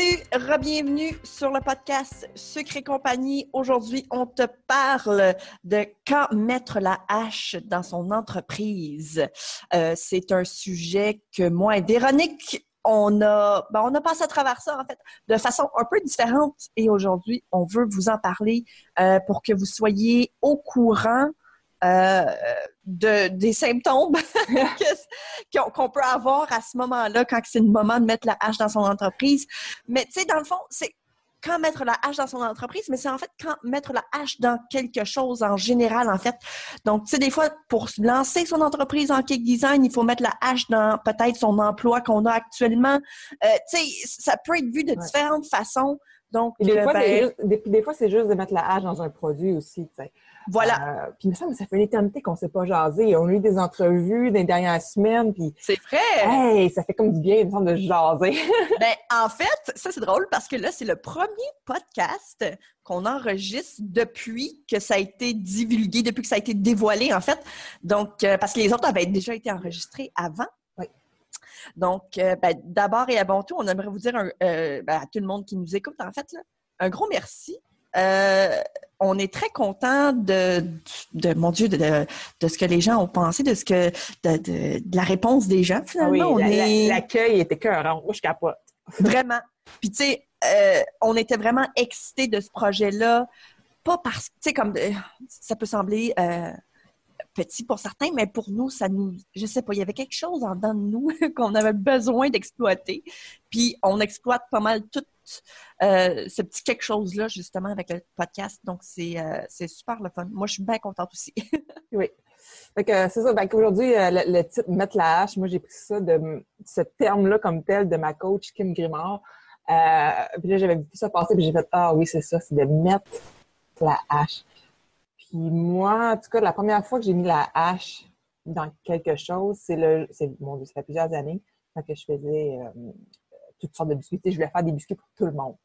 Salut, re-bienvenue sur le podcast Secret Compagnie. Aujourd'hui, on te parle de quand mettre la hache dans son entreprise. Euh, c'est un sujet que moi et Véronique, on a, ben, on a passé à travers ça, en fait, de façon un peu différente. Et aujourd'hui, on veut vous en parler euh, pour que vous soyez au courant euh, de, des symptômes qu'on peut avoir à ce moment-là quand c'est le moment de mettre la hache dans son entreprise. Mais tu sais, dans le fond, c'est quand mettre la hache dans son entreprise, mais c'est en fait quand mettre la hache dans quelque chose en général, en fait. Donc, tu sais, des fois, pour lancer son entreprise en cake design, il faut mettre la hache dans peut-être son emploi qu'on a actuellement. Euh, tu sais, ça peut être vu de différentes façons. Donc, des, euh, fois, ben, c'est juste, des, des fois, c'est juste de mettre la hache dans un produit aussi, tu sais. Voilà, Euh, puis il me semble que ça fait une éternité qu'on ne s'est pas jasé. On a eu des entrevues dans les dernières semaines, puis c'est vrai. hey, ça fait comme du bien, il me semble, de jaser. Ben, en fait, ça c'est drôle parce que là, c'est le premier podcast qu'on enregistre depuis que ça a été divulgué, depuis que ça a été dévoilé, en fait. Donc, euh, parce que les autres avaient déjà été enregistrés avant. Donc, euh, ben, d'abord et avant tout, on aimerait vous dire un- euh, ben, à tout le monde qui nous écoute, en fait, là, un gros merci. Euh, on est très content de, de, mon Dieu, de, de, de ce que les gens ont pensé, de ce que de, la réponse des gens, finalement. on Ah la- est... l'accueil était cœur. Je capote. Vraiment. Puis, tu sais, euh, on était vraiment excités de ce projet-là. Pas parce que, tu sais, comme euh, ça peut sembler euh, petit pour certains, mais pour nous, ça nous. Je sais pas, il y avait quelque chose en dedans de nous qu'on avait besoin d'exploiter. Puis, on exploite pas mal tout euh, ce petit quelque chose-là, justement, avec le podcast. Donc, c'est euh, super le fun. Moi, je suis bien contente aussi. Oui. Fait que c'est ça. Fait qu'aujourd'hui, euh, le, titre Mettre la hache, moi, j'ai pris ça de ce terme-là comme tel de ma coach Kim Grimard. Puis là, j'avais vu ça passer, puis j'ai fait Ah oui, c'est ça, c'est de mettre la hache. Puis moi, en tout cas, la première fois que j'ai mis la hache dans quelque chose, c'est le. c'est Mon Dieu, ça fait plusieurs années que je faisais toutes sortes de biscuits. Je voulais faire des biscuits pour tout le monde,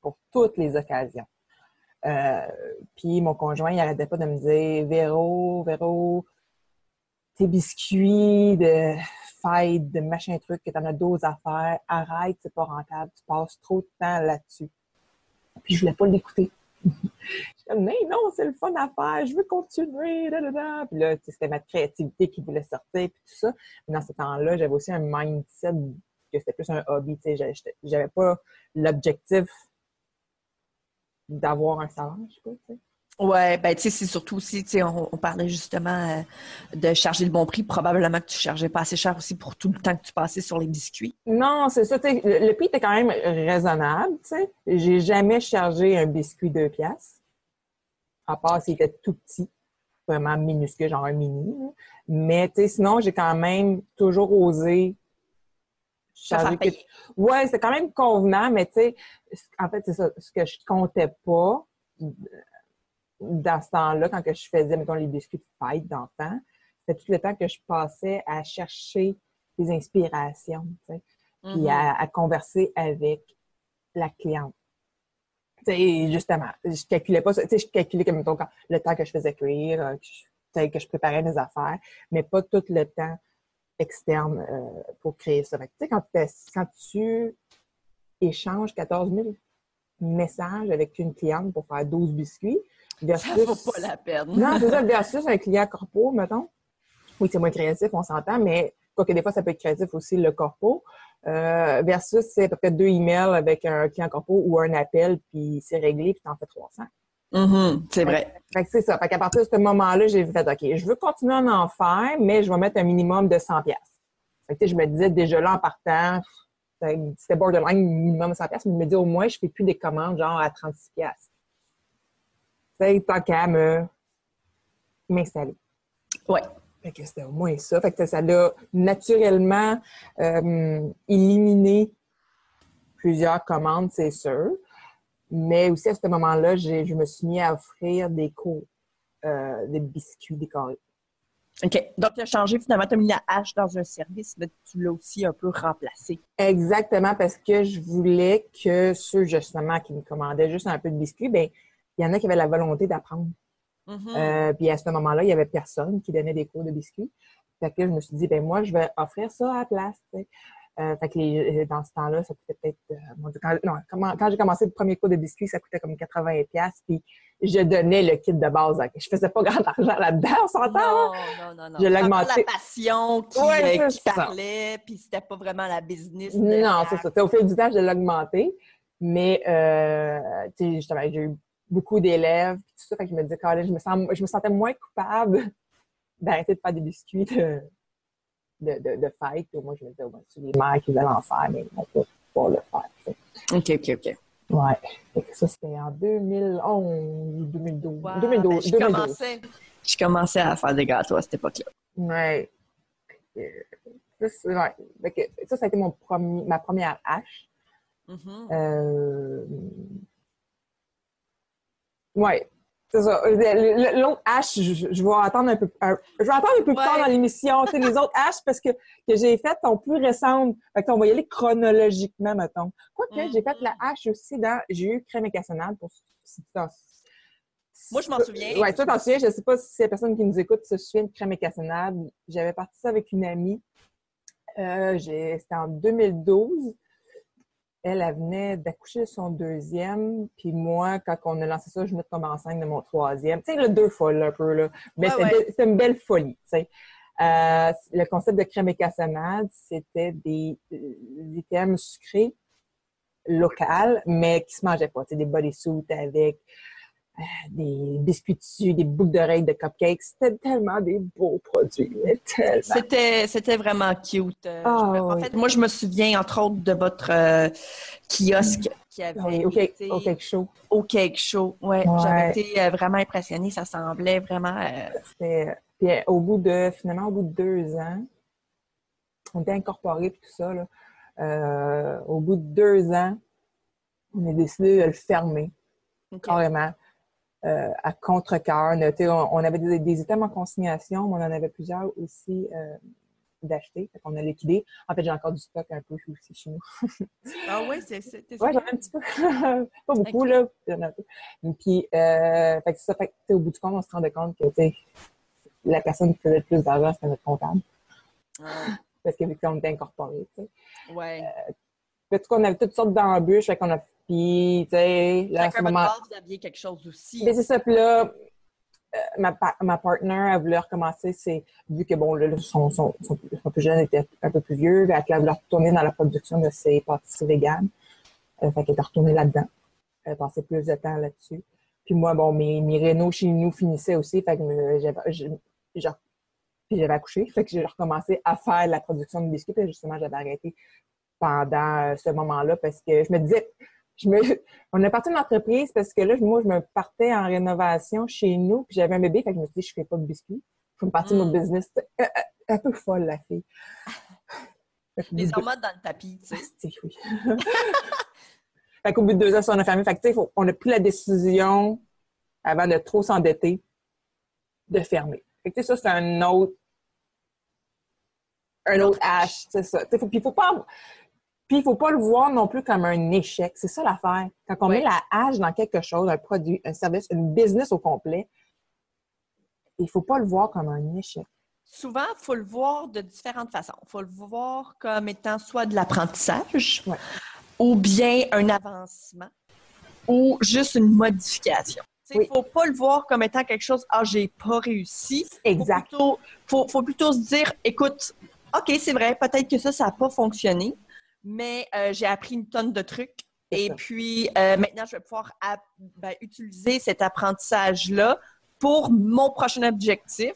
pour toutes les occasions. Euh, puis mon conjoint, il arrêtait pas de me dire Véro, Véro, tes biscuits de fête, de machin truc, que t'en as d'autres à faire, arrête, c'est pas rentable, tu passes trop de temps là-dessus. Puis je voulais pas l'écouter. je mais non, c'est le fun à faire, je veux continuer. Puis là, c'était ma créativité qui voulait sortir, puis tout ça. Mais dans ce temps-là, j'avais aussi un mindset que c'était plus un hobby, tu sais, j'avais- pas l'objectif d'avoir un salaire, je sais pas, tu sais. Ouais, ben tu sais, c'est surtout aussi, tu sais, on, on parlait justement euh, de charger le bon prix. Probablement que tu chargeais pas assez cher aussi pour tout le temps que tu passais sur les biscuits. Non, c'est ça. tu sais, Le, le prix était quand même raisonnable. tu sais. J'ai jamais chargé un biscuit deux piastres. À part s'il était tout petit, vraiment minuscule, genre un mini. Mais tu sais, sinon, j'ai quand même toujours osé Payer. quelque- Ouais, c'est quand même convenant, mais tu sais, en fait, c'est ça. Ce que je comptais pas dans ce temps-là, quand que je faisais, mettons, les biscuits de fête d'enfant, c'était tout le temps que je passais à chercher des inspirations, tu sais puis Mhm. à, à converser avec la cliente. Tu sais, justement, je calculais pas ça. Tu sais, je calculais comme mettons, quand- le temps que je faisais cuire, euh, que je, que je préparais mes affaires, mais pas tout le temps externe euh, pour créer ça. Fait que, tu sais, quand, quand tu échanges 14 000 messages avec une cliente pour faire 12 biscuits, Ça versus... vaut pas la peine. Non, c'est ça, versus un client corpo, mettons. Oui, c'est moins créatif, on s'entend, mais quoique des fois, ça peut être créatif aussi, le corpo. Euh, versus, c'est à peu près deux emails avec un client corpo ou un appel, puis c'est réglé, puis t'en fais 300. Mhm, c'est vrai. Fait que c'est ça. Fait qu'à partir de ce moment-là, j'ai fait, OK, je veux continuer à en faire, mais je vais mettre un minimum de 100 pièces. Fait que, je me disais déjà là, en partant, c'était borderline minimum 100 pièces, mais je me dis au moins, je fais plus des commandes genre à 36 pièces. C'est tant qu'à me m'installer. Ouais. Fait que c'était au moins ça. Fait que ça l'a naturellement euh, éliminé plusieurs commandes, c'est sûr. Mais aussi, à ce moment-là, je me suis mis à offrir des cours euh, de biscuits décorés. OK. Donc, tu as changé finalement, tu as mis la hache dans un service, mais tu l'as aussi un peu remplacé. Exactement, parce que je voulais que ceux, justement, qui me commandaient juste un peu de biscuits, ben il y en a qui avaient la volonté d'apprendre. Mhm. Euh, puis à ce moment-là, il n'y avait personne qui donnait des cours de biscuits. Fait que je me suis dit, ben moi, je vais offrir ça à la place. Euh, fait que les- dans ce temps-là, ça coûtait peut-être. euh, quand, non, comment- quand j'ai commencé le premier cours de biscuits, ça coûtait comme 80$. piastres, Puis je donnais le kit de base. ok. Je faisais pas grand argent là-dedans, on s'entend? hein? Non, non, non, non. Je augmenté. la passion qui, Ouais, euh, qui parlait, puis c'était pas vraiment la business. Non, c'est ça. T'sais, Au fil du temps, je l'ai augmenté. Mais, euh, tu sais, justement, j'ai eu beaucoup d'élèves, puis tout ça. Fait que je me disais, je me, sens, je me sentais moins coupable d'arrêter de faire des biscuits de, de, de, de fête. Puis moi, je me disais, oh, ben, c'est les mères qui veulent en faire, mais on peut pas le faire. OK, OK, OK. Ouais. Ça, c'était en 2011 ou 2012. Wow, 2012. ben, je, 2012. commençais, je commençais à faire des gâteaux à cette époque-là. Ouais. Ça, ouais. Ça, ça a été mon premier, ma première hache. Euh... Ouais, c'est ça. Le- L'autre hache, je, je vais attendre un peu, un- je vais attendre un peu plus Ouais. tard dans l'émission. Tu sais, les autres haches, parce que, que j'ai faites sont plus récentes. Fait qu'on va y aller chronologiquement, mettons. Quoique, Mhm. j'ai fait la hache aussi dans, j'ai eu crème et cassonade pour, si tu t'en- Moi, je m'en souviens. Ouais, toi, t'en souviens? Je sais pas si la personne qui nous écoute se souvient de crème et cassonade. J'avais parti ça avec une amie. Euh, C'était en 2012. Elle, elle venait d'accoucher de son deuxième. Puis moi, quand on a lancé ça, je venais de tomber enceinte de mon troisième. Tu sais, le deux folles un peu, là. Mais Ouais, c'était ouais. une belle folie, tu sais. Euh, le concept de crème et cassonade, c'était des, des items sucrés locaux, mais qui se mangeaient pas. Tu sais, des bodysuits avec euh, des biscuits dessus, des boucles d'oreilles de cupcakes. C'était tellement des beaux produits. C'était, c'était vraiment cute. Euh, Ah, en oui. fait, moi, je me souviens, entre autres, de votre euh, kiosque qui avait Oui, au cake, été au cake show. au cake show. Ouais, Ouais. J'avais été euh, vraiment impressionnée. Ça semblait vraiment... euh, Puis euh, au bout de, finalement, au bout de deux ans, on était incorporés et tout ça. Là. Euh, au bout de deux ans, on a décidé de le fermer carrément euh, à contre-cœur. On, on- avait des, des items en consignation, mais on en avait plusieurs aussi euh, d'acheter. Fait qu'on a liquidé. En fait, j'ai encore du stock un peu aussi chez nous. Ah oui, c'est, c'est Ouais, j'en ai un petit peu. pas beaucoup, là. Un peu. Puis, euh, fait que ça, fait que, au bout du compte, on se rendait compte que, la personne qui faisait le plus d'argent, c'était notre comptable. Ah, Parce que, vu qu'on était incorporés, tu sais. ouais. On avait toutes sortes d'embûches, fait qu'on a, puis, tu sais, là, à ce moment vous aviez quelque chose aussi. Mais c'est ça, puis là, euh, ma, ma partner, elle voulait recommencer, c'est, vu que, bon, là, son, son, son, son plus jeune était un peu plus vieux, fait qu'elle voulait retourner dans la production de ses pâtisseries véganes. Euh, fait qu'elle est retournée là-dedans. Elle passait plus de temps là-dessus. Puis moi, bon, mes, mes rénaux chez nous finissaient aussi, fait que euh, j'avais accouché, fait que j'ai recommencé à faire la production de biscuits, puis justement, j'avais arrêté pendant euh, ce moment-là parce que je me disais, je me, on a parti d'une entreprise parce que là, moi, je me partais en rénovation chez nous, puis j'avais un bébé, fait que je me suis dit, je fais pas de biscuits. Je vais me partir de mon business. Euh, euh, un peu folle, la fille. Les hormones dans le tapis, tu sais. Asti, oui. fait qu'au bout de deux ans, ça, on a fermé. Fait que, faut- on a pris la décision, avant de trop s'endetter, de fermer. Fait que, tu sais, ça, c'est un autre, un autre hache, c'est ça. Puis, il faut pas, puis, il faut pas le voir non plus comme un échec. C'est ça l'affaire. Quand on Oui. met la hache dans quelque chose, un produit, un service, une business au complet, il faut pas le voir comme un échec. Souvent, il faut le voir de différentes façons. Il faut le voir comme étant soit de l'apprentissage, ou bien un avancement, ou juste une modification. Il ne Oui. faut pas le voir comme étant quelque chose, ah, j'ai pas réussi. Exact. Il faut, faut, faut plutôt se dire, écoute, OK, c'est vrai, peut-être que ça, ça n'a pas fonctionné, mais euh, j'ai appris une tonne de trucs. Et puis, euh, maintenant, je vais pouvoir ben, utiliser cet apprentissage-là pour mon prochain objectif.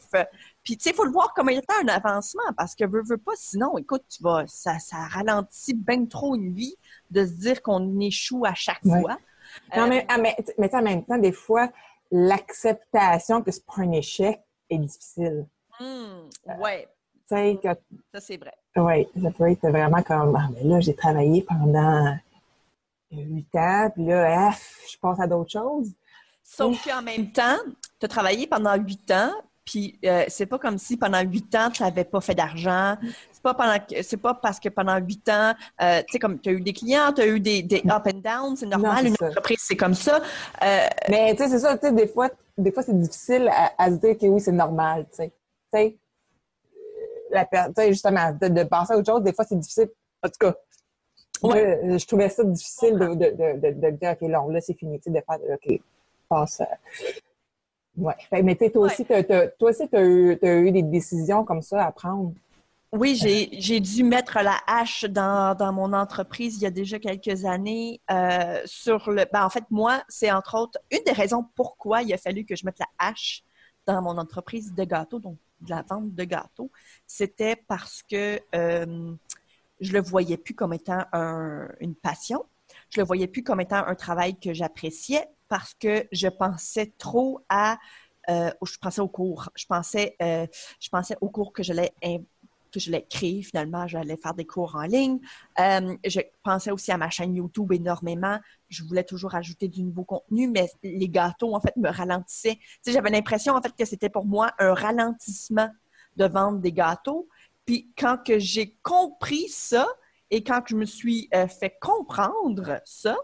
Puis, tu sais, il faut le voir comme étant un avancement parce que veux, veux pas, sinon, écoute, tu vas, ça, ça ralentit bien trop une vie de se dire qu'on échoue à chaque Ouais. fois. Non, Euh, mais, ah, mais, mais en même temps, des fois, l'acceptation que c'est pas un échec est difficile. hum, ouais, sais, ça c'est vrai. ouais, ça peut être vraiment comme, ah, mais là, j'ai travaillé pendant huit ans, puis là, ah, je passe à d'autres choses. Sauf qu'en même temps, tu as travaillé pendant huit ans, puis euh, c'est pas comme si pendant huit ans, tu n'avais pas fait d'argent. C'est pas pendant c'est pas parce que pendant huit ans, euh, tu sais, comme tu as eu des clients, tu as eu des, des up and down, c'est normal, une entreprise, c'est comme ça. Euh, Mais tu sais, c'est ça, tu sais, des fois, des fois c'est difficile à, se dire que oui, c'est normal, tu sais. Tu sais, justement, de, de, passer à autre chose, des fois, c'est difficile. En tout cas, je, trouvais ça difficile de, de, de, dire, OK, là, là c'est fini, de faire, OK, passe. Ouais. Mais toi aussi, toi aussi, tu as, eu des décisions comme ça à prendre? Oui, j'ai dû mettre la hache dans, dans, mon entreprise il y a déjà quelques années euh, sur le. Ben, en fait, moi, c'est entre autres une des raisons pourquoi il a fallu que je mette la hache dans mon entreprise de gâteaux, donc de la vente de gâteaux. C'était parce que euh, je le voyais plus comme étant une passion. Je le voyais plus comme étant un travail que j'appréciais parce que je pensais trop à euh, je pensais au cours. Je pensais, euh, je pensais au cours que je l'ai que je l'ai créé finalement, j'allais faire des cours en ligne. Euh, je pensais aussi à ma chaîne YouTube énormément. Je voulais toujours ajouter du nouveau contenu, mais les gâteaux, en fait, me ralentissaient. Tu j'avais l'impression, en fait, que c'était pour moi un ralentissement de vendre des gâteaux. Puis quand que j'ai compris ça et quand je me suis fait comprendre ça,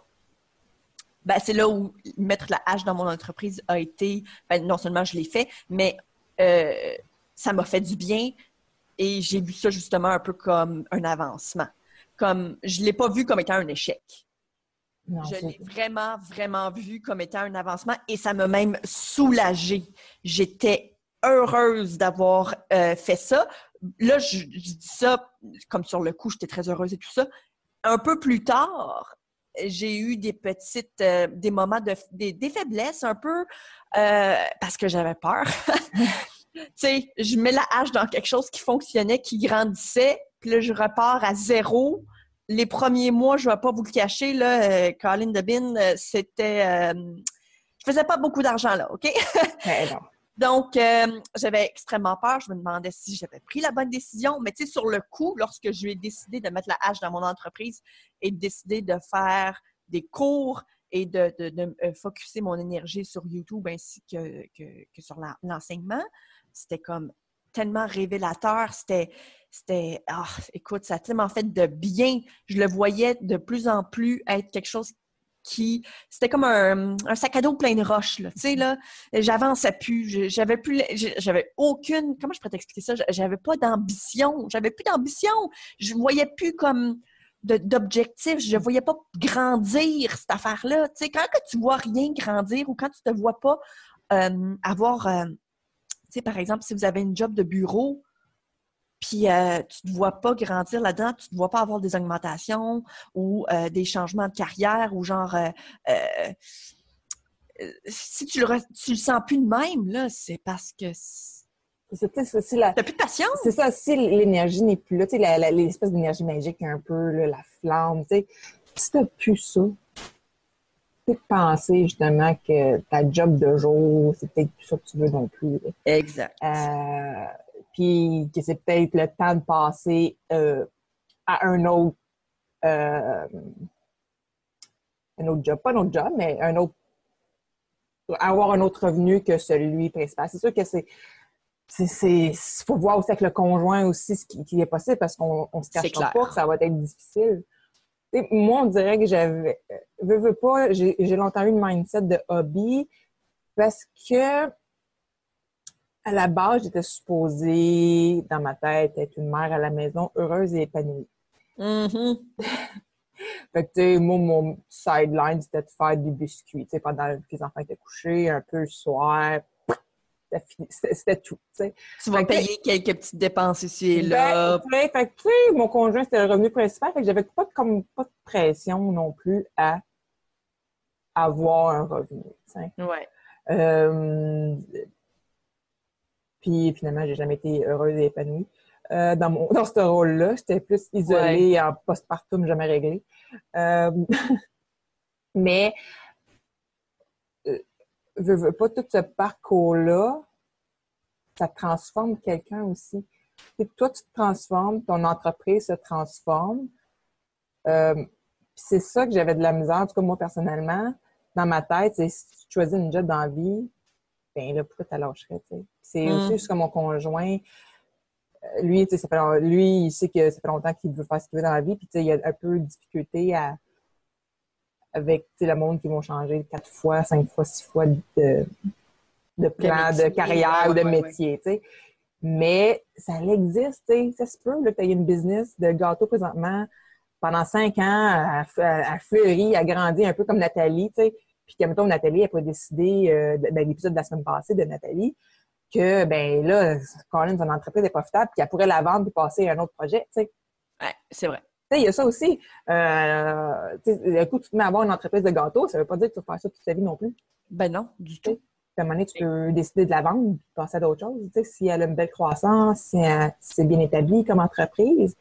ben, c'est là où mettre la hache dans mon entreprise a été, ben, non seulement je l'ai fait, mais euh, ça m'a fait du bien et j'ai vu ça justement un peu comme un avancement. Comme je ne l'ai pas vu comme étant un échec. je l'ai vraiment, vraiment vu comme étant un avancement et ça m'a même soulagée. J'étais heureuse d'avoir euh, fait ça. Là, je, je, dis ça comme sur le coup, j'étais très heureuse et tout ça. Un peu plus tard, j'ai eu des petites, euh, des moments de, des, faiblesses un peu euh, parce que j'avais peur. tu sais, je mets la hache dans quelque chose qui fonctionnait, qui grandissait, puis là, je repars à zéro. Les premiers mois, je ne vais pas vous le cacher, là, euh, Colin Debin, c'était... je faisais pas beaucoup d'argent, là, OK? Donc, euh, j'avais extrêmement peur. Je me demandais si j'avais pris la bonne décision. Mais tu sais, sur le coup, lorsque je ai décidé de mettre la hache dans mon entreprise et de décider de faire des cours et de, de, de euh, focuser mon énergie sur YouTube ainsi que, que, sur l'enseignement, c'était comme tellement révélateur. C'était, c'était, ah, écoute, ça a tellement fait de bien. Je le voyais de plus en plus être quelque chose qui c'était comme un, sac à dos plein de roches là. Tu sais là j'avançais plus. J'avais plus j'avais aucune comment je pourrais t'expliquer ça? J'avais pas d'ambition. J'avais plus d'ambition. Je voyais plus comme d'objectifs. Je voyais pas grandir cette affaire là tu sais quand que tu vois rien grandir ou quand tu te vois pas euh, avoir euh, sais par exemple si vous avez une job de bureau puis euh, tu ne te vois pas grandir là-dedans, tu ne te vois pas avoir des augmentations ou euh, des changements de carrière ou genre euh, si tu le, tu le sens plus de même, là, c'est parce que c'est la... T'as plus de patience? C'est ça, si l'énergie n'est plus là, tu sais, l'espèce d'énergie magique un peu, la flamme, tu sais, si t'as plus ça, tu penser justement que ta job de jour, c'est peut-être plus ça que tu veux non plus. Exact puis que c'est peut-être le temps de passer euh, à un autre euh, un autre job, pas un autre job, mais un autre avoir un autre revenu que celui principal. C'est sûr que c'est il faut voir aussi avec le conjoint aussi ce qui, est possible parce qu'on ne se cache pas que ça va être difficile. Moi, on dirait que j'avais, veux, veux pas, j'ai longtemps eu une mindset de hobby parce que à la base, j'étais supposée, dans ma tête, être une mère à la maison heureuse et épanouie. Mm-hmm. fait que, tu sais, moi, mon sideline, c'était de faire des biscuits, tu sais, pendant que les enfants étaient couchés, un peu le soir. C'était tout, tu vas payer quelques petites dépenses ici et là. Ben, fait sais, mon conjoint, c'était le revenu principal, fait que j'avais pas, comme, pas de pression non plus à avoir un revenu, tu sais. Ouais. Euh, puis finalement, j'ai jamais été heureuse et épanouie euh, dans, mon, dans ce rôle-là. J'étais plus isolée en postpartum, jamais réglé. Euh, mais, veux, veux pas tout ce parcours-là, ça transforme quelqu'un aussi. Et toi, tu te transformes, ton entreprise se transforme. Euh, c'est ça que j'avais de la misère, en tout cas moi personnellement, dans ma tête, si tu choisis une job dans la vie, ben là, pourquoi tu lâcherais, tu sais? C'est Mm. aussi juste comme mon conjoint. euh, Lui, tu sais, ça fait long- lui, il sait que ça fait longtemps qu'il veut faire ce qu'il veut dans la vie, puis tu sais, il y a un peu de difficulté à, avec, le monde qui vont changer quatre fois, cinq fois, six fois de, de plan, de, métier, carrière ou de ouais, métier. Mais ça existe, tu sais, ça se peut, là, tu as une business de gâteau présentement pendant cinq ans, elle fleurit, elle grandit un peu comme Nathalie, tu sais. Puis que, mettons, Nathalie, elle pourrait décider, euh, de- ben, l'épisode de la semaine passée de Nathalie, que, ben là, Colin, son entreprise est profitable, puis qu'elle pourrait la vendre puis passer à un autre projet, tu sais. Ouais, c'est vrai. Il y a ça aussi. Euh, le coup, tu te mets à avoir une entreprise de gâteaux, ça veut pas dire que tu vas faire ça toute ta vie non plus. Ben non, du tout. À un moment donné, tu peux décider de la vendre puis passer à d'autres choses. Tu sais, si elle a une belle croissance, si, elle- si c'est bien établi comme entreprise,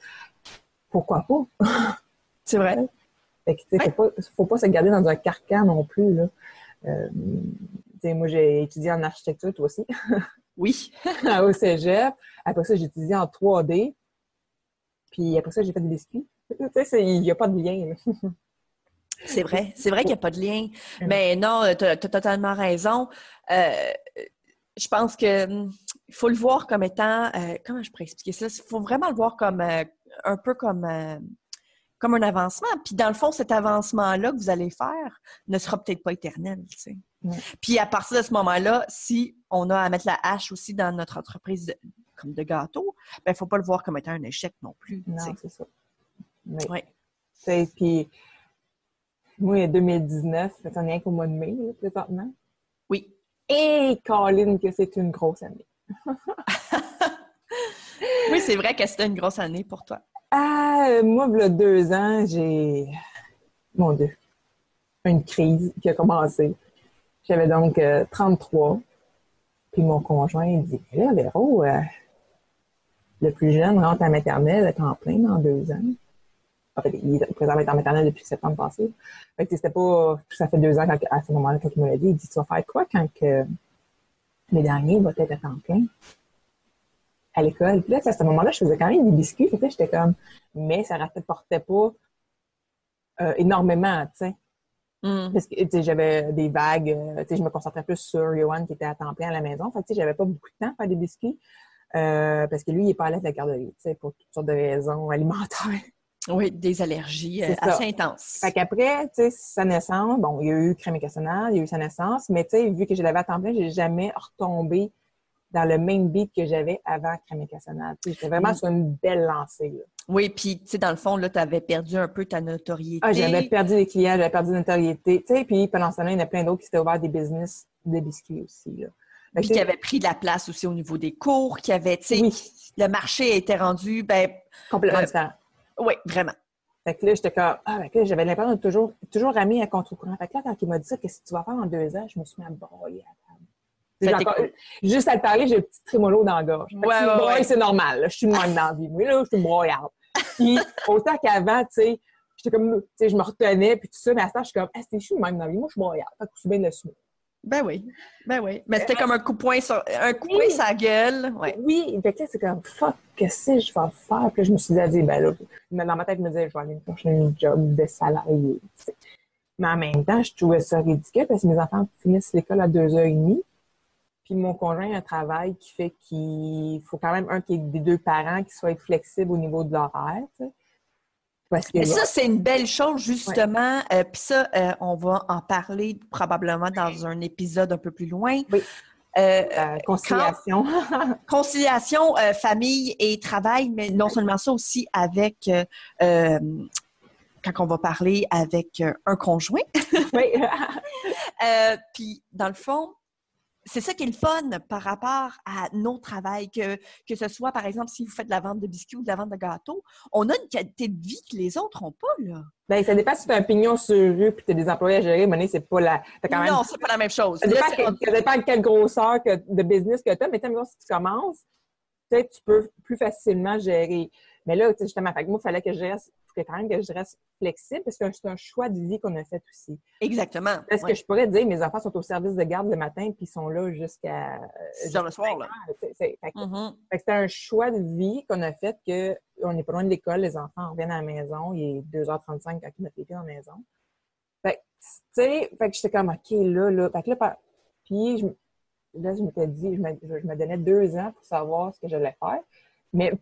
pourquoi pas? C'est vrai. Fait que, tu sais, faut, pas, faut pas se garder dans un carcan non plus, là. Euh, moi, j'ai étudié en architecture, toi aussi, Oui. au cégep. Après ça, j'ai étudié en 3D. Puis après ça, j'ai fait des biscuits. Il n'y a pas de lien. C'est vrai. C'est vrai qu'il n'y a pas de lien. Mais non, tu as, totalement raison. Euh, je pense que hum, faut le voir comme étant. euh, comment je pourrais expliquer ça? Il faut vraiment le voir comme euh, un peu comme, euh, comme un avancement. Puis dans le fond, cet avancement-là que vous allez faire ne sera peut-être pas éternel. tu sais. Ouais. Puis à partir de ce moment-là, si on a à mettre la hache aussi dans notre entreprise de- comme de gâteau, il ne faut pas le voir comme étant un échec non plus. Non, c'est ça. Tu sais, puis moi, en 2019, on est rien qu'au mois de mai, là, présentement. Oui. Et Colin, que c'est une grosse année. Oui, c'est vrai que c'était une grosse année pour toi. Ah, euh, moi, il y a deux ans, j'ai. Mon Dieu. Une crise qui a commencé. J'avais donc euh, 33. Puis mon conjoint, il dit Là, Véro, euh, le plus jeune rentre à maternelle à temps plein dans deux ans. En fait, il est présent en maternelle depuis septembre passé. Fait que c'était pas. Ça fait deux ans quand- à ce moment-là, quand il me l'a dit. Il dit Tu vas faire quoi quand que le dernier va être à temps plein? à l'école. Puis là, à ce moment-là, je faisais quand même des biscuits. Fait que là, j'étais comme, mais ça ne rapportait pas euh, énormément, tu sais. Hum. Parce que, j'avais des vagues, euh, tu sais, je me concentrais plus sur Johan qui était à temps plein à la maison. Fait que, j'avais pas beaucoup de temps à faire des biscuits. euh, parce que lui, il est pas à l'aise de la garderie, tu sais, pour toutes sortes de raisons alimentaires. Oui, des allergies euh, assez intenses. Fait qu'après, tu sais, sa naissance, bon, il y a eu crème et cassonade, il y a eu sa naissance, mais tu sais, vu que je l'avais à temps plein, j'ai jamais retombé dans le même beat que j'avais avant crème sais, J'étais vraiment Mm. sur une belle lancée, là. Oui, puis tu sais, dans le fond, là, tu avais perdu un peu ta notoriété. Ah, j'avais perdu des clients, j'avais perdu de notoriété. Tu sais, puis pendant ce temps-là, il y en a plein d'autres qui s'étaient ouverts des business de biscuits aussi. Là. Fait que, Puis qui avait pris de la place aussi au niveau des cours, qui avait, tu sais, Oui. le marché était rendu, ben, complètement euh, différent. Oui, vraiment. Fait que là, j'étais comme, ah, fait que là, j'avais l'impression de toujours, toujours à contre-courant. Fait que là, quand il m'a dit ça, qu'est-ce que tu vas faire en deux ans, je me suis mis à broyer à table. Ça J'ai t'est encore- cool. Juste à le parler, j'ai un petit trémolo dans la gorge. Ouais, si ouais, c'est normal. là. Je suis de même dans la vie. Mais là, je suis broyarde. Puis, autant qu'avant, tu sais, j'étais comme, tu sais, je me retenais, puis tout ça, mais à ce temps, je suis comme, ah, c'est je suis de même dans la vie. Moi, je suis broyarde. Fait que je suis bien dessus. Ben oui, ben oui. Mais c'était comme un coup de poing sur, un coup Oui. la gueule. Ouais. Oui, fait que c'est comme, fuck, qu'est-ce que je vais faire? Puis là, je me suis dit, ben là, mais dans ma tête, je me disais, je vais aller me chercher un job de salarié. Mais en même temps, je trouvais ça ridicule parce que mes enfants finissent l'école à deux heures et demie. Puis mon conjoint a un travail qui fait qu'il faut quand même un des deux parents qui soit flexible au niveau de l'horaire. Parce que ça, c'est une belle chose, justement. Euh, Puis ça, euh, on va en parler probablement dans un épisode un peu plus loin. Oui. Euh, conciliation. conciliation, euh, famille et travail, mais non seulement ça aussi avec, quand on va parler avec un conjoint. oui. Puis, dans le fond, c'est ça qui est le fun par rapport à nos travails, que, que ce soit, par exemple, si vous faites de la vente de biscuits ou de la vente de gâteaux, on a une qualité de vie que les autres n'ont pas, là. Ben, ça dépend si tu as un pignon sur rue puis tu as des employés à gérer, mais c'est pas la. quand même Non, c'est pas la même chose. Ça dépend, c'est que- rendu- ça dépend de quelle grosseur que- de business que tu as, mais mettons, si tu commences, peut-être tu peux plus facilement gérer. Mais là, tu justement, fait que moi, il fallait que je reste, il quand même que je reste flexible parce que c'est un choix de vie qu'on a fait aussi. Exactement. Parce Ouais. que je pourrais dire, mes enfants sont au service de garde le matin puis ils sont là jusqu'à. Heures le soir, là. C'est- c'est- fait que- Mhm. fait que c'était un choix de vie qu'on a fait que on n'est pas loin de l'école, les enfants reviennent à la maison, il est 2h35 quand ils mettent les pieds dans la maison. Fait que sais, fait que j'étais comme, OK, là, là. Fait que là, puis je, là, je m'étais dit, je me, je me, donnais deux ans pour savoir ce que j'allais faire. Mais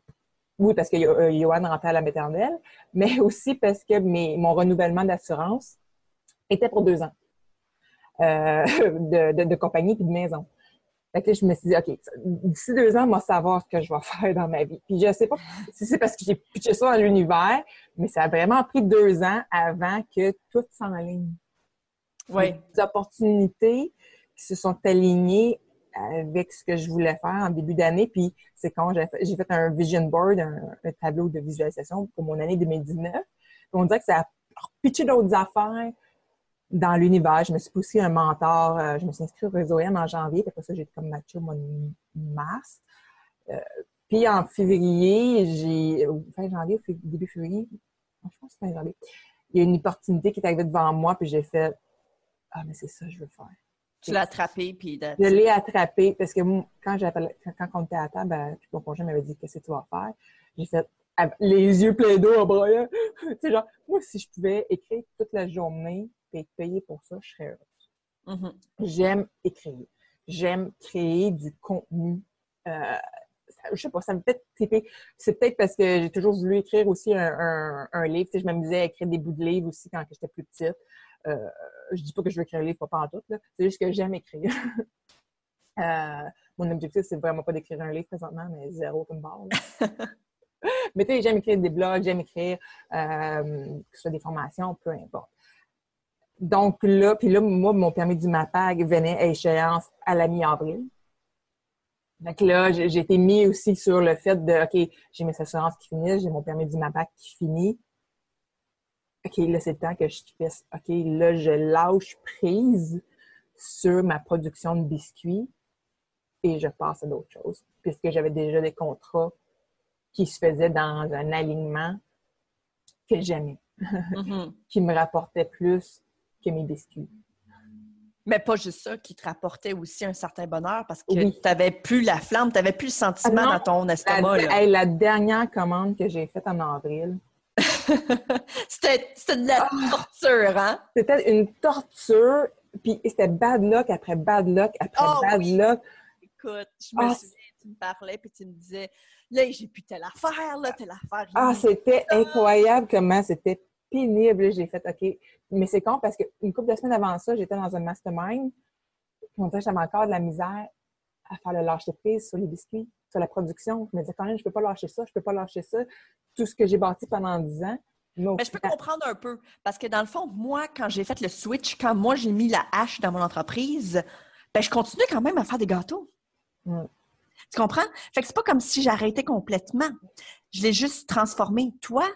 oui, parce que euh, Johan rentrait à la maternelle, mais aussi parce que mes, mon renouvellement d'assurance était pour deux ans euh, de, de, compagnie et de maison. Fait que je me suis dit, OK, d'ici deux ans, moi, savoir ce que je vais faire dans ma vie. Puis je sais pas si c'est parce que j'ai pitché ça dans l'univers, mais ça a vraiment pris deux ans avant que tout s'enligne. Oui. Des opportunités qui se sont alignées avec ce que je voulais faire en début d'année. Puis c'est quand j'ai fait, un vision board, un, tableau de visualisation pour mon année 2019. Puis on dirait que ça a pitché d'autres affaires dans l'univers. Je me suis poussé un mentor. Euh, je me suis inscrite au réseau M en janvier. Puis après ça, j'ai comme matché au mois de mars. Euh, puis en février, j'ai... Fin janvier, début février, je pense que fin janvier. Il y a une opportunité qui est arrivée devant moi, puis j'ai fait « Ah, mais c'est ça que je veux faire. » Tu l'as attrapé, puis... Je l'ai attrapé, parce que quand, quand on était à table, ben, mon conjoint m'avait dit « Qu'est-ce que tu vas faire? » J'ai fait les yeux pleins d'eau en broyant. tu sais, genre, moi, si je pouvais écrire toute la journée et être payée pour ça, je serais heureuse. Mm-hmm. J'aime écrire. J'aime créer du contenu. Euh, je sais pas, ça me fait triper. C'est peut-être parce que j'ai toujours voulu écrire aussi un, un, livre. Tu sais, je m'amusais à écrire des bouts de livres aussi quand j'étais plus petite. Euh, je dis pas que je veux écrire un livre, pas en tout. C'est juste que j'aime écrire. Euh, mon objectif, c'est vraiment pas d'écrire un livre présentement, mais zéro comme barre. mais tu sais, j'aime écrire des blogs, j'aime écrire euh, que ce soit des formations, peu importe. Donc là, puis là, moi, mon permis du MAPAG venait à échéance à la mi-avril. Donc là, j'ai été mis aussi sur le fait de, OK, j'ai mes assurances qui finissent, j'ai mon permis du MAPAG qui finit. OK, là, c'est le temps que je fasse, OK, là, je lâche prise sur ma production de biscuits et je passe à d'autres choses. Puisque j'avais déjà des contrats qui se faisaient dans un alignement que j'aimais, mm-hmm. qui me rapportait plus que mes biscuits. Mais pas juste ça, qui te rapportait aussi un certain bonheur parce que tu n'avais plus la flamme, tu n'avais plus le sentiment ah dans ton estomac. La, la dernière commande que j'ai faite en avril, c'était de la ah! torture, hein? C'était une torture, puis c'était bad luck après bad luck après oh bad luck. Écoute, je me ah, souviens, tu me parlais, puis tu me disais, là, j'ai plus telle affaire, là, telle affaire. Ah, c'était incroyable comment c'était pénible. J'ai fait, OK. Mais c'est con parce qu'une couple de semaines avant ça, j'étais dans un mastermind. Puis on dirait que j'avais encore de la misère à faire le lâcher prise sur les biscuits, sur la production. Je me disais quand même, je peux pas lâcher ça, je peux pas lâcher ça. Tout ce que j'ai bâti pendant dix ans. Mais je peux comprendre un peu. Parce que dans le fond, moi, quand j'ai fait le switch, quand moi j'ai mis la hache dans mon entreprise, ben, je continuais quand même à faire des gâteaux. Mm. Tu comprends? Fait que c'est pas comme si j'arrêtais complètement. Je l'ai juste transformé. Toi,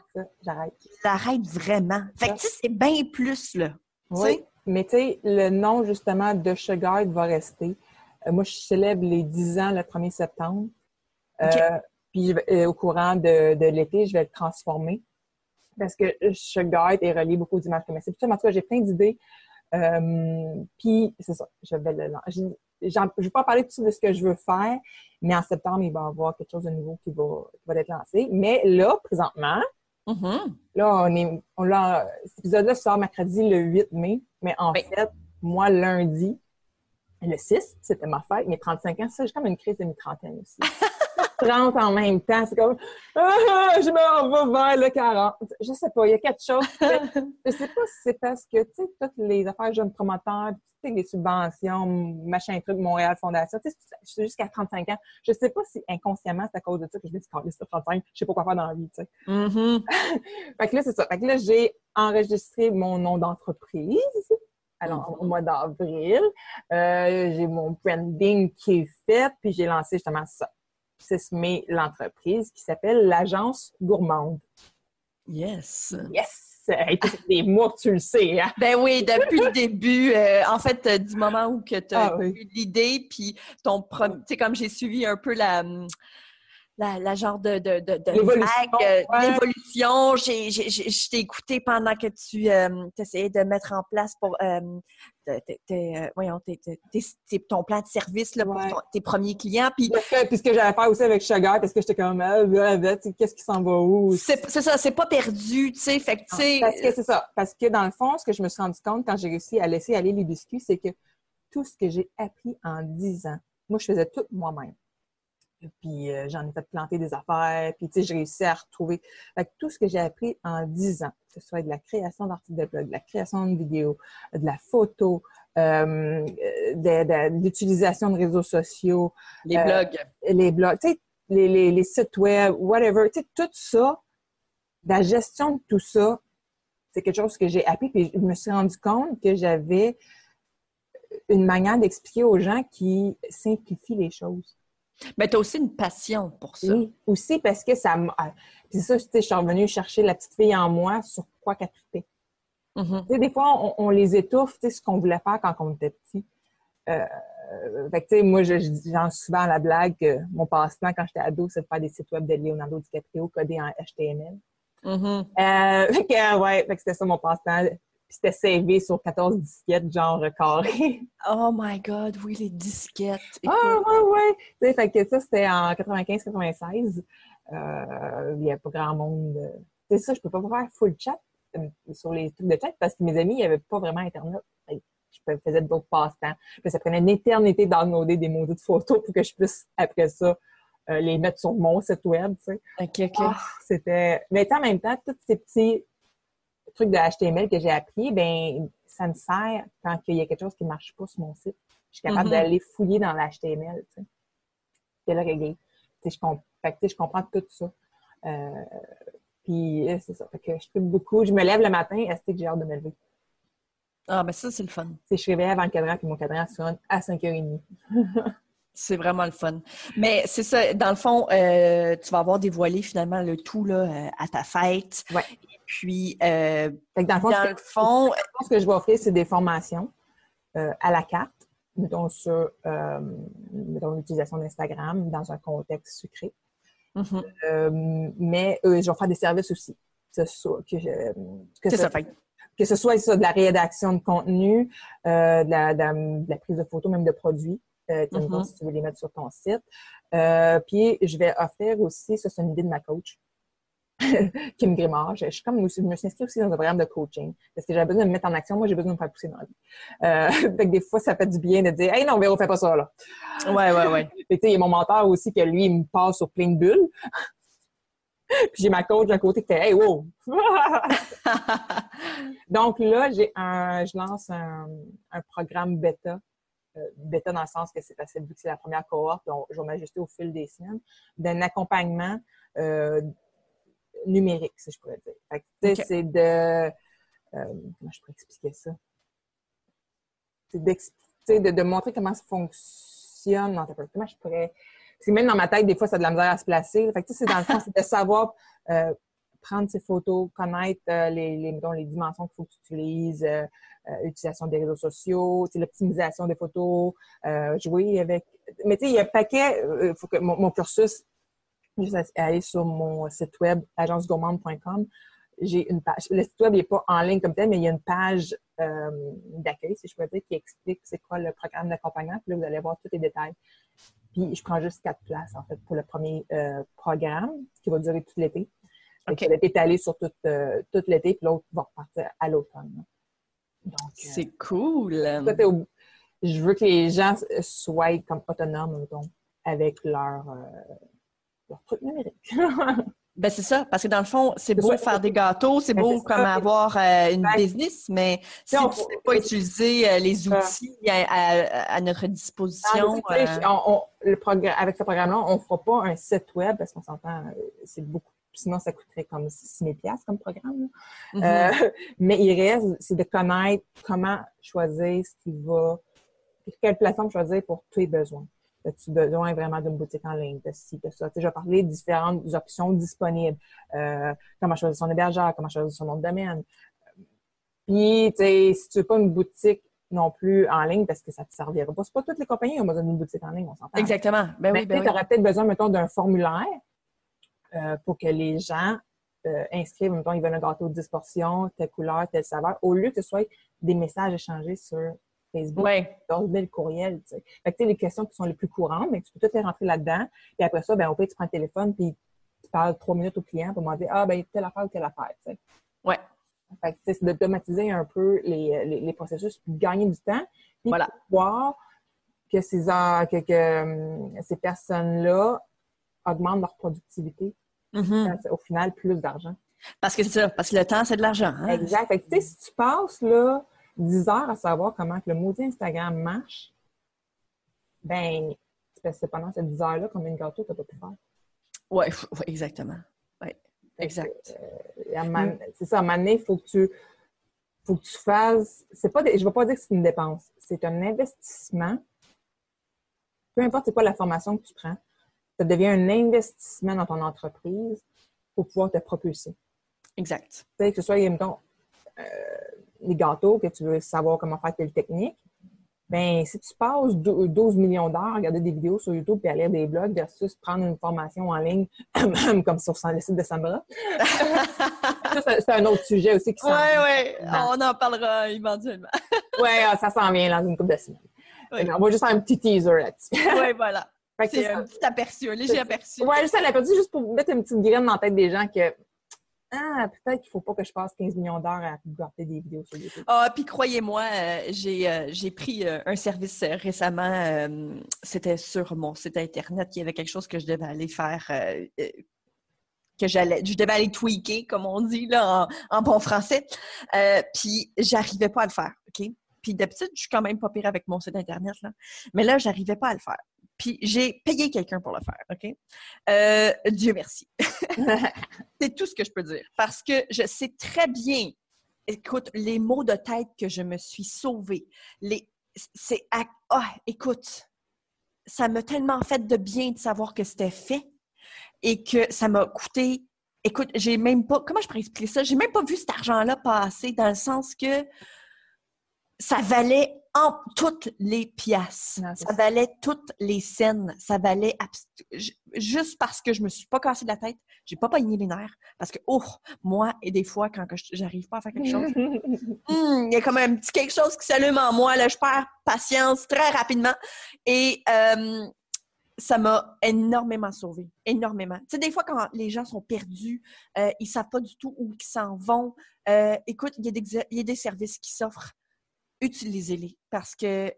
j'arrête. J'arrête vraiment. Fait que tu sais, c'est bien plus, là. Oui. Mais tu sais, le nom, justement, de Sugar va rester. Euh, moi, je célèbre les 10 ans le 1er septembre. Euh, puis euh, au courant de, l'été, je vais le transformer. Parce que Sugar est relié beaucoup aux images commerciales. En tout cas, j'ai plein d'idées. puis, c'est ça, je vais le je ne vais pas parler tout de ce que je veux faire, mais en septembre, il va y avoir quelque chose de nouveau qui va, va être lancé. Mais là, présentement, mm-hmm. là, on est, on cet épisode-là sort mercredi le 8 mai, mais en fait, moi, lundi, le 6, c'était ma fête, mes 35 ans. Ça, j'ai comme une crise de mi-trentaine aussi. 30 en même temps, c'est comme ah, je m'en vais vers le 40. Je sais pas, il y a quelque chose. je sais pas si c'est parce que, tu sais, toutes les affaires jeunes promoteurs, tu sais, les subventions, machin truc, Montréal Fondation, tu sais, je suis jusqu'à 35 ans. Je sais pas si inconsciemment c'est à cause de ça que je me dis, quand c'est 35, je sais pas quoi faire dans la vie, tu sais. Mm-hmm. fait que là, c'est ça. Fait que là, j'ai enregistré mon nom d'entreprise alors au mois d'avril. Euh, j'ai mon branding qui est fait, puis j'ai lancé justement ça. 6 mai, l'entreprise qui s'appelle l'Agence Gourmande. Yes! Yes! des mois que tu le sais. Hein? Ben oui, depuis le début, euh, en fait, euh, du moment où tu as ah eu l'idée, puis ton premier, tu sais, comme j'ai suivi un peu la, la, la genre de, de, de, de L'évolution, euh, ouais. J'ai- j'ai- j'ai- Je t'ai écouté pendant que tu euh, essayais de mettre en place pour euh, tes- tes- tes, euh, voyons, tes- tes- tes- tes- ton plan de service là, pour Ouais. ton- tes premiers clients. Puis Puis ce que j'allais faire aussi avec Sugar, parce que j'étais comme, ah, qu'est-ce qui s'en va où? c'est c'est ça, c'est pas perdu, tu sais. Fait que, tu sais, Parce que c'est ça. Parce que dans le fond, ce que je me suis rendu compte quand j'ai réussi à laisser aller les biscuits, c'est que tout ce que j'ai appris en 10 ans, moi, je faisais tout moi-même. Puis euh, j'en ai fait planter des affaires, puis tu sais, j'ai réussi à retrouver. Fait que tout ce que j'ai appris en 10 ans, que ce soit de la création d'articles de blog, de la création de vidéos, de la photo, euh, de, de- de l'utilisation de réseaux sociaux, les euh, blogs. les blogs, tu sais, les, les, les sites web, whatever, tu sais, tout ça, la gestion de tout ça, c'est quelque chose que j'ai appris, puis je me suis rendu compte que j'avais une manière d'expliquer aux gens qui simplifie les choses. Mais tu as aussi une passion pour ça. Oui, aussi parce que ça m'a... Puis ça, je suis revenue chercher la petite fille en moi sur quoi qu'elle trippait. Mhm. Sais, des fois, on, on les étouffe, tu sais, ce qu'on voulait faire quand on était petit. Euh, fait que, tu sais, moi, je, je- j'en suis souvent à la blague que mon passe-temps quand j'étais ado, c'est de faire des sites web de Leonardo DiCaprio codés en HTML. Euh, fait que, ouais, fait que c'était ça mon passe-temps. C'était savé sur 14 disquettes, genre carré. Oh my God, oui, les disquettes. Écoute, ah, ouais, ouais. Fait que ça, c'était en 95-96. Euh, il n'y a pas grand monde. euh, C'est ça, je peux pas faire full chat euh, sur les trucs de chat parce que mes amis, il n'y avait pas vraiment Internet. Je faisais d'autres passe-temps. Ça prenait une éternité de downloader des maudites photos pour que je puisse, après ça, euh, les mettre sur mon site web, tu sais. OK, OK. Ah, c'était. Mais en même temps, tous ces petits trucs de HTML que j'ai appris, ben ça me sert quand il y a quelque chose qui ne marche pas sur mon site. Je suis capable Mhm. d'aller fouiller dans l'HTML, tu sais. Puis le régler. Tu sais, je, comp- fait que, tu sais, je comprends tout ça. Euh, puis euh, c'est ça. Fait que je tripe beaucoup. Je me lève le matin, est-ce que j'ai hâte de me lever? Ah, ben ça, c'est le fun. Tu sais, je réveille avant le cadran, puis mon cadran sonne à 5h30. C'est vraiment le fun. Mais c'est ça, dans le fond, euh, tu vas avoir dévoilé finalement le tout là, euh, à ta fête. Ouais. Et puis, euh, dans le fond, dans ce le que- fond, ce que je vais offrir, c'est des formations à la carte, mettons sur mettons, l'utilisation d'Instagram dans un contexte sucré. mhm, Euh, mais je vais faire des services aussi. Que ce soit, que, je- que c'est ce- ça. Fait. que- que ce soit ça, de la rédaction de contenu, de, la, de la- de la prise de photos, même de produits, euh, Mhm. mettons, si tu veux les mettre sur ton site. Euh, puis, je vais offrir aussi, ça c'est une idée de ma coach, Kim Grimard. Je, je suis comme, je me suis inscrite aussi dans un programme de coaching parce que j'avais besoin de me mettre en action. Moi, j'ai besoin de me faire pousser dans la vie. Euh, fait que des fois, ça fait du bien de dire, hey non, Véro, fais pas ça, là. Ouais, ouais, ouais. Tu sais, il y a mon mentor aussi que lui, il me passe sur plein de bulles. Puis j'ai ma coach d'un côté qui fait Hey, wow! Donc là, j'ai un, je lance un, un programme bêta. Euh, bêta dans le sens que c'est facile, vu que c'est la première cohorte, donc je vais m'ajuster au fil des semaines, d'un accompagnement euh, numérique, si je pourrais dire. Fait que, c'est de... euh, comment je pourrais expliquer ça? C'est d'expli- tu sais, de, de montrer comment ça fonctionne dans ta Comment je pourrais... C'est même dans ma tête, des fois, ça a de la misère à se placer. Fait que, tu sais, c'est dans le fond, c'est de savoir euh, prendre ses photos, connaître euh, les, mettons, les dimensions qu'il faut que tu utilises, euh, euh, l'utilisation des réseaux sociaux, l'optimisation des photos, euh, jouer avec... Mais tu sais, il y a un paquet... Faut que mon, cursus, juste aller sur mon site web, agencegourmande.com, j'ai une page. Le site web n'est pas en ligne comme tel, mais il y a une page euh, d'accueil, si je peux dire, qui explique c'est quoi le programme d'accompagnement. Puis là, vous allez voir tous les détails. Puis je prends juste quatre places, en fait, pour le premier euh, programme, qui va durer tout l'été. Fait OK. que Ça va être étalé sur tout, euh, tout l'été, puis l'autre va repartir à l'automne. Donc, euh, C'est cool. au- je veux que les gens soient comme autonomes, mettons, avec leur, euh, leur truc numérique. Ben c'est ça, parce que dans le fond, c'est beau ça. faire des gâteaux, c'est Ben, beau comme ça. avoir euh, une business, mais si on- tu ne sais pas utiliser euh, les Ouais. outils à, à- à notre disposition, Ah, mais tu sais, euh, on- on- le progr- avec ce programme-là, on ne fera pas un site web parce qu'on s'entend, c'est beaucoup. Sinon, ça coûterait comme 6 000 comme programme. mhm. Euh, mais il reste, c'est de connaître comment choisir ce qui va, quelle plateforme choisir pour tous les besoins. As-tu besoin vraiment d'une boutique en ligne, de ci, de ça? Tu sais, je vais parler de différentes options disponibles. Euh, comment choisir son hébergeur, comment choisir son nom de domaine. Puis, tu sais, si tu veux pas une boutique non plus en ligne parce que ça te servira pas. C'est pas toutes les compagnies qui ont besoin d'une boutique en ligne, on s'entend. Exactement. Ben oui, ben tu oui. aurais peut-être besoin, mettons, d'un formulaire euh, pour que les gens euh, inscrivent, mettons, ils veulent un gâteau de 10 portions, telle couleur, telle saveur, au lieu que ce soit des messages échangés sur Facebook, Ouais. dans le courriel, tu sais. Fait que, tu sais, les questions qui sont les plus courantes, mais tu peux toutes les rentrer là-dedans. Puis après ça, ben, au pire, tu prends le téléphone, puis tu parles trois minutes au client pour demander, ah, ben, telle affaire ou telle affaire, tu sais. Ouais. Fait que, c'est d'automatiser un peu les, les, les processus, puis gagner du temps, puis Voilà. voir que ces, que, que, hum, ces personnes-là augmentent leur productivité. Mhm. Au final, plus d'argent. Parce que c'est ça, parce que le temps, c'est de l'argent. hein? Exact. Fait que, tu sais, si tu passes, là, 10 heures à savoir comment que le maudit Instagram marche, ben, c'est pendant ces 10 heures-là, combien de gâteaux t'as pas pu faire? Ouais, f- ouais, exactement. Fait exact. euh, moment- C'est ça, à un moment donné, il faut que tu faut que tu fasses. C'est pas des- je ne vais pas dire que c'est une dépense. C'est un investissement. Peu importe c'est quoi la formation que tu prends, ça devient un investissement dans ton entreprise pour pouvoir te propulser. Exact. Tu sais, que ce soit, mettons, euh, les gâteaux, que tu veux savoir comment faire telle technique, ben si tu passes dou- 12 millions d'heures à regarder des vidéos sur YouTube et à lire des blogs versus prendre une formation en ligne comme sur le site de Sambra, ça, c'est- un autre sujet aussi qui s'en ouais. Non. On en parlera éventuellement. Ah, ça s'en vient dans une couple de semaines. Oui. On va juste faire un petit teaser là-dessus. Ouais, voilà. C'est un petit aperçu, un léger aperçu. Ouais, juste à la partie, juste pour mettre une petite graine dans la tête des gens que ah, peut-être qu'il faut pas que je passe 15 millions d'heures à regarder des vidéos sur YouTube. Ah, puis croyez-moi, euh, j'ai euh, j'ai pris euh, un service récemment. C'était sur mon site internet. Il y avait quelque chose que je devais aller faire. que j'allais, je devais aller tweaker, comme on dit là, en, en bon français. Puis j'arrivais pas à le faire, ok? Puis d'habitude, je suis quand même pas pire avec mon site internet là, mais là, j'arrivais pas à le faire. Puis j'ai payé quelqu'un pour le faire, ok? Euh, Dieu merci. C'est tout ce que je peux dire. Parce que je sais très bien, écoute, les mots de tête que je me suis sauvée, les, c'est, ah, écoute, ça m'a tellement fait de bien de savoir que c'était fait et que ça m'a coûté, écoute, j'ai même pas, comment je pourrais expliquer ça? J'ai même pas vu cet argent-là passer dans le sens que ça valait en toutes les pièces. Non, c'est Ça valait toutes les scènes. Ça valait juste parce que je me suis pas cassé la tête. J'ai pas pogné les nerfs. Parce que, oh, moi, et des fois, quand j'arrive pas à faire quelque chose, hum, il y a comme un petit quelque chose qui s'allume en moi. Là, je perds patience très rapidement. Et euh, ça m'a énormément sauvée. Énormément. Tu sais, des fois, quand les gens sont perdus, euh, ils savent pas du tout où ils s'en vont. euh, écoute, y, il y a des services qui s'offrent. Utilisez-les. Parce que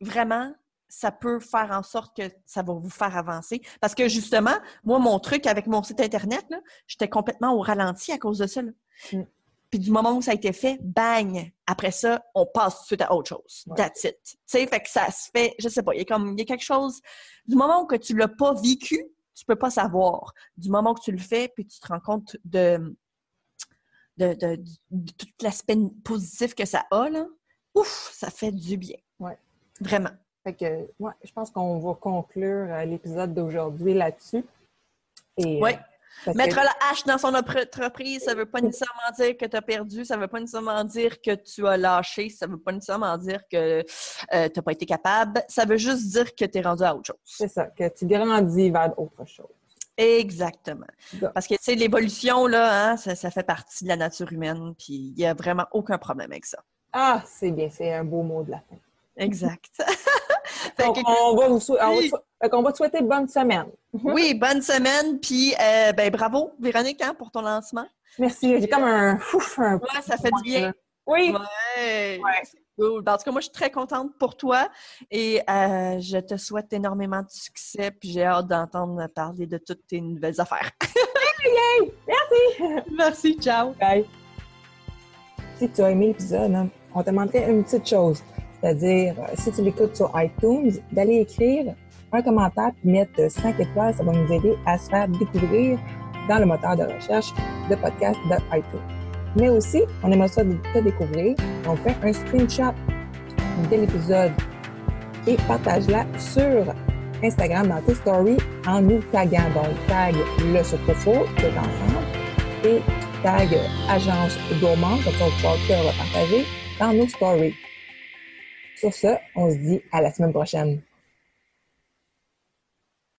vraiment, ça peut faire en sorte que ça va vous faire avancer. Parce que justement, moi, mon truc avec mon site Internet, j'étais complètement au ralenti à cause de ça. là. Mm. Puis du moment où ça a été fait, bang! Après ça, on passe tout de suite à autre chose. Ouais. That's it. Tu sais, fait que ça se fait, je sais pas, il y a comme, il y a quelque chose, du moment où que tu l'as pas vécu, tu peux pas savoir. Du moment où tu le fais, puis tu te rends compte de, de, de- de tout l'aspect positif que ça a, là, ouf, ça fait du bien. Ouais. Vraiment. Fait que, ouais, je pense qu'on va conclure euh, l'épisode d'aujourd'hui là-dessus. Euh, parce Mettre que- la hache dans son entreprise, ça veut pas nécessairement dire que tu as perdu, ça veut pas nécessairement dire que tu as lâché, ça veut pas nécessairement dire que euh, tu n'as pas été capable, ça veut juste dire que tu es rendu à autre chose. C'est ça, que tu grandis vers autre chose. Exactement. Parce que, tu sais, l'évolution, là, hein, ça, ça fait partie de la nature humaine, puis il n'y a vraiment aucun problème avec ça. Ah, c'est bien, c'est un beau mot de la fin. Exact. Donc, on, va vous sou- Oui. te- va souhaiter bonne semaine. oui, bonne semaine, puis euh, ben, bravo, Véronique, hein, pour ton lancement. Merci. J'ai comme un ouf, un Ouais, ça fait du bien. Oui. Ouais, cool. En tout cas, moi, je suis très contente pour toi et euh, je te souhaite énormément de succès. Puis j'ai hâte d'entendre parler de toutes tes nouvelles affaires. Merci. Merci, ciao. Bye. Si tu as aimé l'épisode, hein, on te demanderait une petite chose. C'est-à-dire, euh, si tu l'écoutes sur iTunes, d'aller écrire un commentaire puis mettre 5 étoiles, ça va nous aider à se faire découvrir dans le moteur de recherche de podcast de iTunes. Mais aussi, on aimerait ça te découvrir. On fait un screenshot de l'épisode et partage-la sur Instagram dans tes stories en nous taguant. Donc, tag le Sotofo, tout ensemble, et tag agence gourmande, comme ça on pouvoir te repartager dans nos stories. Sur ce, on se dit à la semaine prochaine.